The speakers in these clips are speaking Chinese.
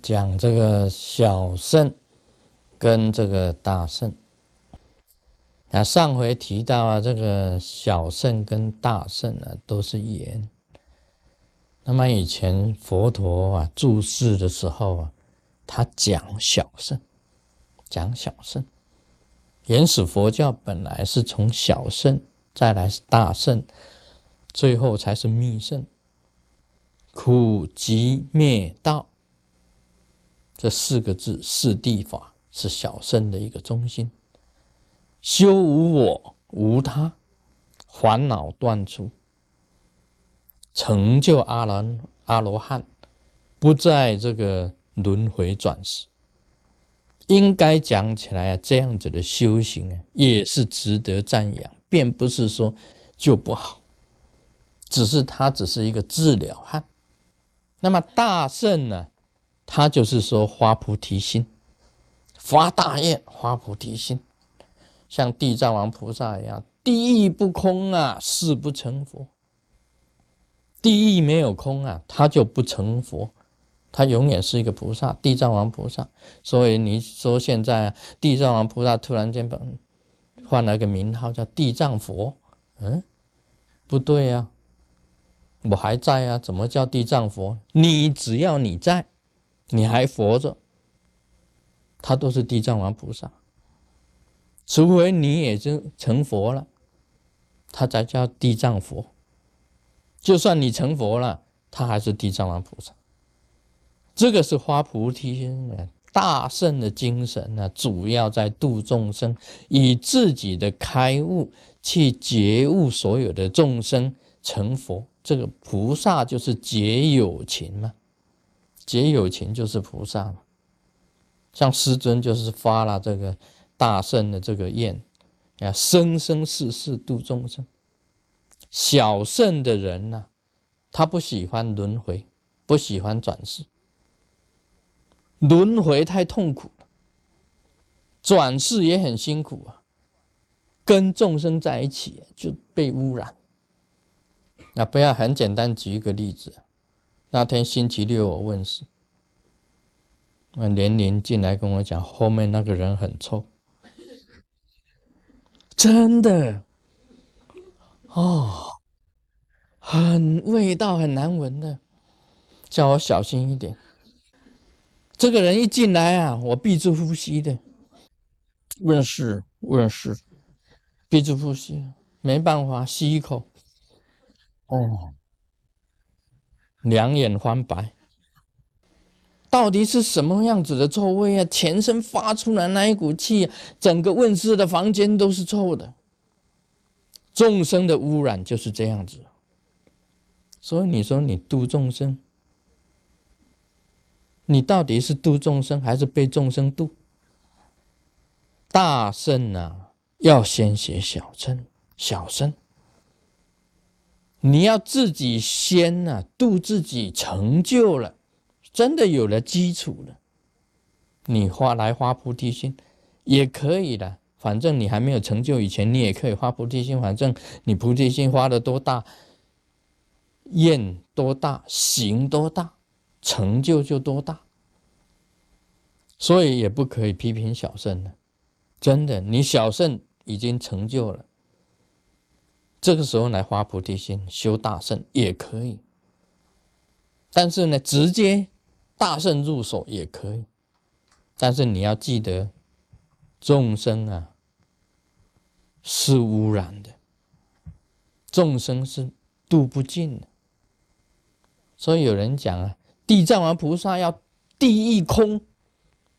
讲这个小圣跟这个大圣。那上回提到啊，这个小圣跟大圣啊都是言。那么以前佛陀啊注释的时候啊，他讲小圣，讲小圣。原始佛教本来是从小圣，再来是大圣，最后才是密圣。苦集灭道这四个字，四地法是小圣的一个中心。修无我，无他，烦恼断除，成就阿兰阿罗汉，不在这个轮回转世。应该讲起来啊，这样子的修行啊，也是值得赞扬，并不是说就不好，只是它只是一个治疗汉。那么大圣呢，他就是说发菩提心，发大愿，发菩提心。像地藏王菩萨一样，地狱不空啊，誓不成佛。地狱没有空啊，他就不成佛，他永远是一个菩萨，地藏王菩萨。所以你说现在地藏王菩萨突然间把换了个名号叫地藏佛，嗯，不对呀，我还在啊，怎么叫地藏佛？你只要你在，你还活着，他都是地藏王菩萨。除非你也就成佛了，他才叫地藏佛。就算你成佛了，他还是地藏王菩萨。这个是花菩提心的大圣的精神呢，主要在度众生，以自己的开悟去觉悟所有的众生成佛。这个菩萨就是结有情嘛，结有情就是菩萨嘛。像师尊就是发了这个。大圣的这个愿，啊，生生世世度众生。小圣的人呢，他不喜欢轮回，不喜欢转世。轮回太痛苦了，转世也很辛苦啊。跟众生在一起就被污染。那不要很简单举一个例子，那天星期六我问事，那年龄进来跟我讲，后面那个人很臭。真的？哦，很味道很难闻的，叫我小心一点。这个人一进来啊，我闭住呼吸的，问事问事，闭住呼吸，没办法吸一口，哦，两眼翻白。到底是什么样子的臭味啊？全身发出来那一股气，整个问世的房间都是臭的。众生的污染就是这样子。所以你说你度众生，你到底是度众生还是被众生度？大圣啊，要先学小乘，小乘。你要自己先啊，度自己成就了。真的有了基础了，你发来发菩提心也可以的。反正你还没有成就以前，你也可以发菩提心。反正你菩提心发的多大，愿多大，行多大，成就就多大。所以也不可以批评小圣了。真的，你小圣已经成就了，这个时候来发菩提心修大圣也可以。但是呢，直接。大圣入手也可以，但是你要记得，众生啊是污染的，众生是度不尽的。所以有人讲啊，地藏王菩萨要地狱空，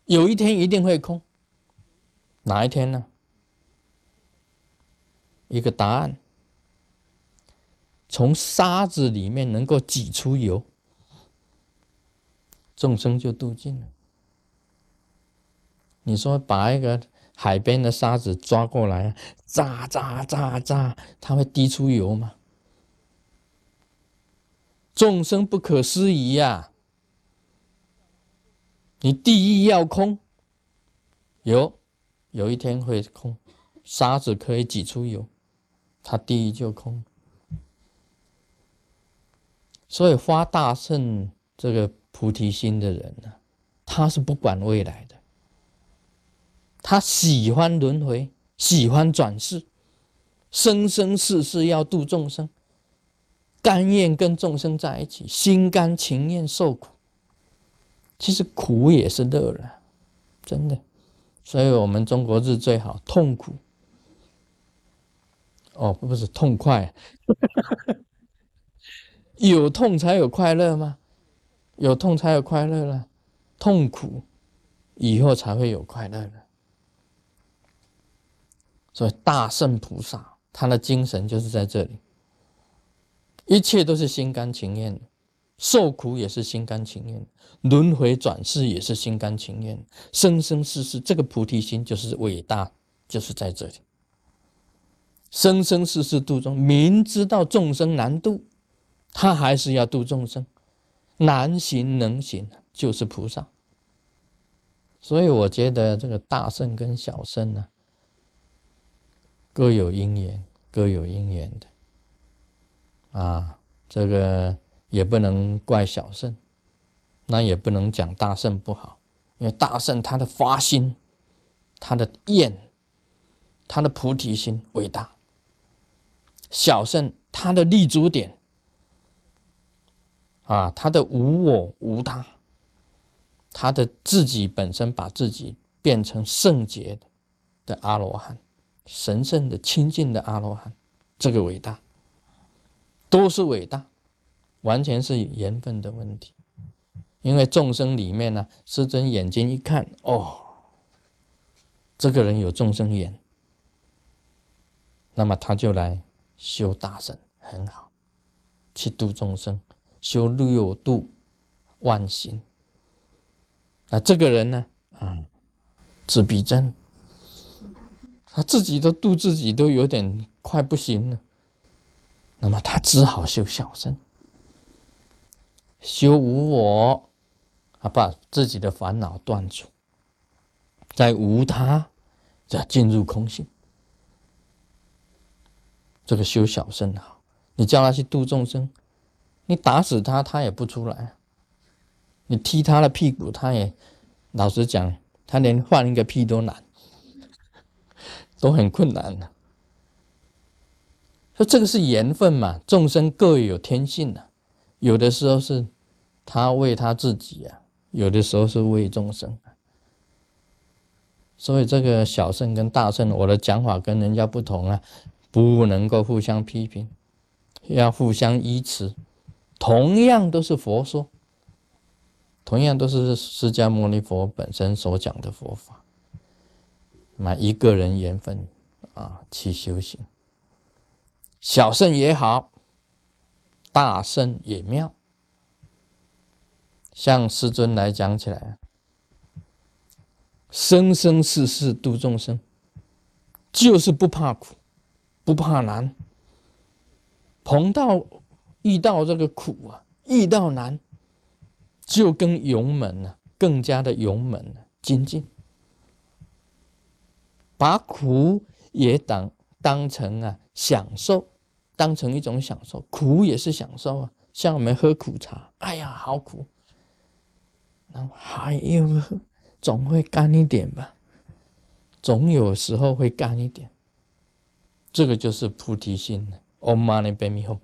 有一天一定会空。哪一天呢？一个答案：从沙子里面能够挤出油。众生就度尽了。你说把一个海边的沙子抓过来，炸炸炸炸，它会滴出油吗？众生不可思议呀！你地狱要空，有有一天会空，沙子可以挤出油，它地狱就空。所以发大圣这个。菩提心的人呢，他是不管未来的，他喜欢轮回，喜欢转世，生生世世要度众生，甘愿跟众生在一起，心甘情愿受苦。其实苦也是乐了，真的。所以我们中国字最好，痛苦。哦，不是痛快，有痛才有快乐吗？有痛才有快乐了，痛苦以后才会有快乐的。所以大圣菩萨他的精神就是在这里，一切都是心甘情愿的，受苦也是心甘情愿，轮回转世也是心甘情愿，生生世世这个菩提心就是伟大，就是在这里。生生世世度中，明知道众生难度，他还是要度众生。难行能行，就是菩萨。所以我觉得这个大圣跟小圣呢，各有因缘，各有因缘的。啊，这个也不能怪小圣，那也不能讲大圣不好，因为大圣他的发心，他的愿，他的菩提心伟大。小圣他的立足点，啊，他的无我无他，他的自己本身把自己变成圣洁的的阿罗汉，神圣的清净的阿罗汉，这个伟大，都是伟大，完全是缘分的问题。因为众生里面呢，师尊眼睛一看，哦，这个人有众生缘，那么他就来。修大圣很好，去度众生，修六度万行。那这个人呢？啊，自闭症，他自己都度自己都有点快不行了。那么他只好修小圣，修无我，啊，把自己的烦恼断除，在无他，再进入空性。这个修小圣好，你叫他去度众生，你打死他，他也不出来；你踢他的屁股，他也老实讲，他连换一个屁都难，都很困难的。说这个是缘分嘛，众生各有天性的，有的时候是他为他自己啊，有的时候是为众生。所以这个小圣跟大圣，我的讲法跟人家不同啊。不能够互相批评，要互相依持。同样都是佛说，同样都是释迦牟尼佛本身所讲的佛法。那一个人缘分啊，去修行，小圣也好，大圣也妙。像师尊来讲起来，生生世世度众生，就是不怕苦。不怕难，碰到遇到这个苦啊，遇到难，就跟勇猛啊，更加的勇猛啊，精进，把苦也当当成啊享受，当成一种享受，苦也是享受啊。像我们喝苦茶，哎呀，好苦，那还有总会干一点吧，总有时候会干一点。这个就是菩提心，Om Mani Padme Hum。